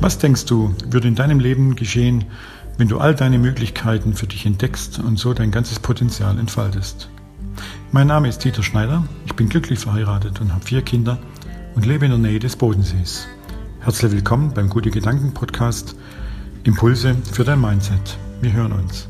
Was denkst du, würde in deinem Leben geschehen, wenn du all deine Möglichkeiten für dich entdeckst und so dein ganzes Potenzial entfaltest? Mein Name ist Dieter Schneider, ich bin glücklich verheiratet und habe vier Kinder und lebe in der Nähe des Bodensees. Herzlich willkommen beim Gute Gedanken Podcast Impulse für dein Mindset. Wir hören uns.